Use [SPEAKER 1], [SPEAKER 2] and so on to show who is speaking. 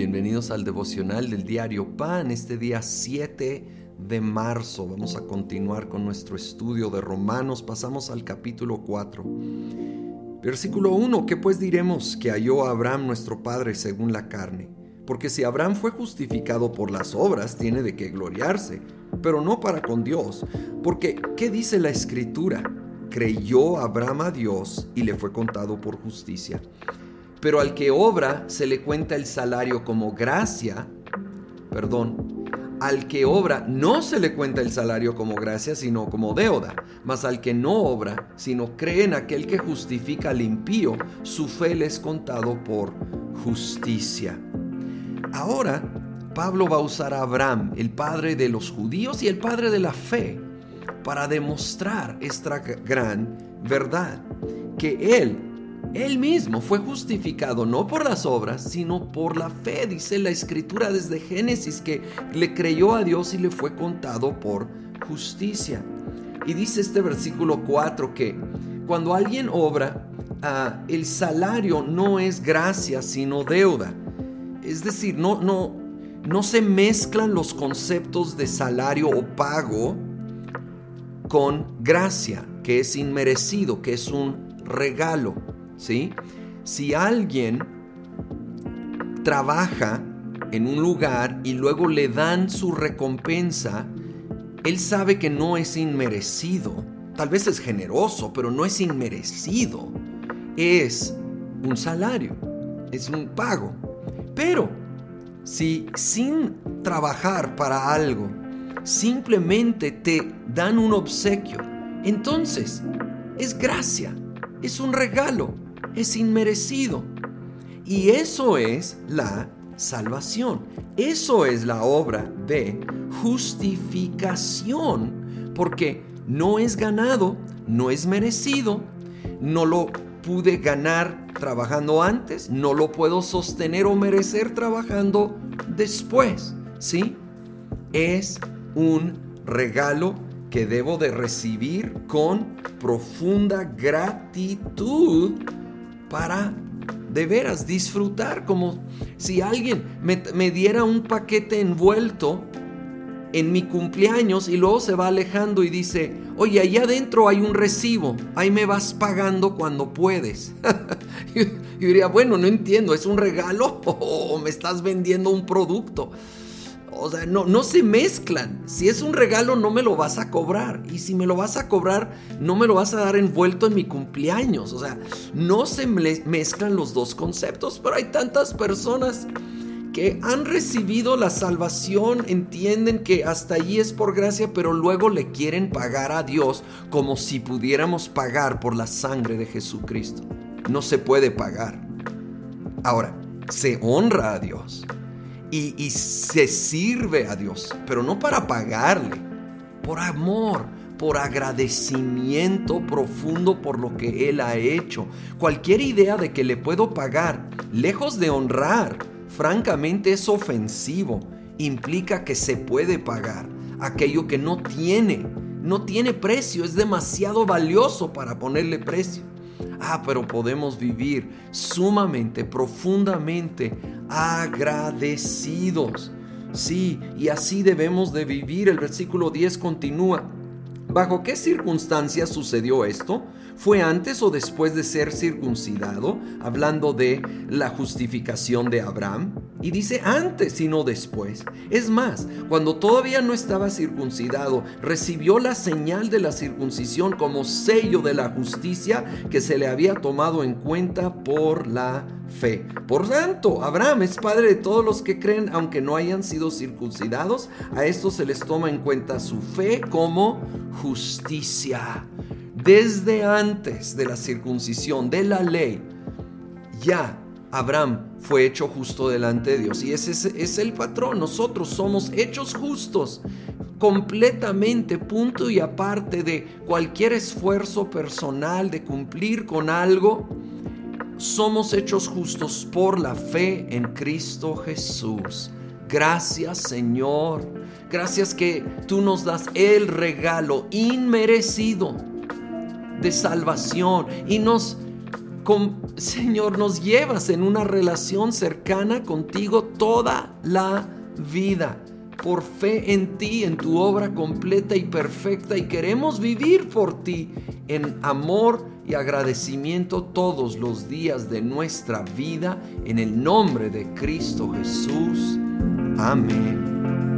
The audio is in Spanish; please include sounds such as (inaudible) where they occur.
[SPEAKER 1] Bienvenidos al devocional del diario Pan, este día 7 de marzo. Vamos a continuar con nuestro estudio de Romanos. Pasamos al capítulo 4. Versículo 1. ¿Qué pues diremos que halló Abraham nuestro padre según la carne? Porque si Abraham fue justificado por las obras, tiene de qué gloriarse, pero no para con Dios. Porque, ¿qué dice la escritura? Creyó Abraham a Dios y le fue contado por justicia. Pero al que obra se le cuenta el salario como gracia, perdón, al que obra no se le cuenta el salario como gracia, sino como deuda. Mas al que no obra, sino cree en aquel que justifica al impío, su fe le es contado por justicia. Ahora, Pablo va a usar a Abraham, el padre de los judíos y el padre de la fe, para demostrar esta gran verdad, que él él mismo fue justificado no por las obras, sino por la fe, dice la escritura desde Génesis, que le creyó a Dios y le fue contado por justicia. Y dice este versículo 4 que cuando alguien obra, ah, el salario no es gracia, sino deuda. Es decir, no, no, no se mezclan los conceptos de salario o pago con gracia, que es inmerecido, que es un regalo. Si alguien trabaja en un lugar y luego le dan su recompensa, él sabe que no es inmerecido. Tal vez es generoso, pero no es inmerecido. Es un salario, es un pago. Pero si sin trabajar para algo, simplemente te dan un obsequio, entonces es gracia, es un regalo es inmerecido. Y eso es la salvación. Eso es la obra de justificación. Porque no es ganado, no es merecido, no lo pude ganar trabajando antes, no lo puedo sostener o merecer trabajando después. ¿Sí? Es un regalo que debo de recibir con profunda gratitud para de veras disfrutar, como si alguien me, diera un paquete envuelto en mi cumpleaños y luego se va alejando y dice, oye, allá adentro hay un recibo, ahí me vas pagando cuando puedes. (laughs) y diría, bueno, no entiendo, ¿es un regalo (laughs) o me estás vendiendo un producto? O sea, no, no se mezclan. Si es un regalo, no me lo vas a cobrar. Y si me lo vas a cobrar, no me lo vas a dar envuelto en mi cumpleaños. O sea, no se mezclan los dos conceptos. Pero hay tantas personas que han recibido la salvación, entienden que hasta allí es por gracia, pero luego le quieren pagar a Dios como si pudiéramos pagar por la sangre de Jesucristo. No se puede pagar. Ahora, se honra a Dios y, se sirve a Dios, pero no para pagarle, por amor, por agradecimiento profundo por lo que Él ha hecho. Cualquier idea de que le puedo pagar, lejos de honrar, francamente es ofensivo. Implica que se puede pagar aquello que no tiene, no tiene precio, es demasiado valioso para ponerle precio. Ah, pero podemos vivir sumamente, profundamente agradecidos. Sí, y así debemos de vivir. El versículo 10 continúa. ¿Bajo qué circunstancias sucedió esto? ¿Fue antes o después de ser circuncidado? Hablando de la justificación de Abraham. Y dice antes y no después. Es más, cuando todavía no estaba circuncidado, recibió la señal de la circuncisión como sello de la justicia que se le había tomado en cuenta por la fe. Por tanto, Abraham es padre de todos los que creen, aunque no hayan sido circuncidados. A estos se les toma en cuenta su fe como justicia desde antes de la circuncisión, de la ley, ya Abraham fue hecho justo delante de Dios. Y ese es, el patrón. Nosotros somos hechos justos completamente, punto y aparte de cualquier esfuerzo personal de cumplir con algo. Somos hechos justos por la fe en Cristo Jesús. Gracias Señor. Gracias que tú nos das el regalo inmerecido de salvación y nos Señor, nos llevas en una relación cercana contigo toda la vida por fe en ti, en tu obra completa y perfecta y queremos vivir por ti en amor y agradecimiento todos los días de nuestra vida en el nombre de Cristo Jesús. Amén.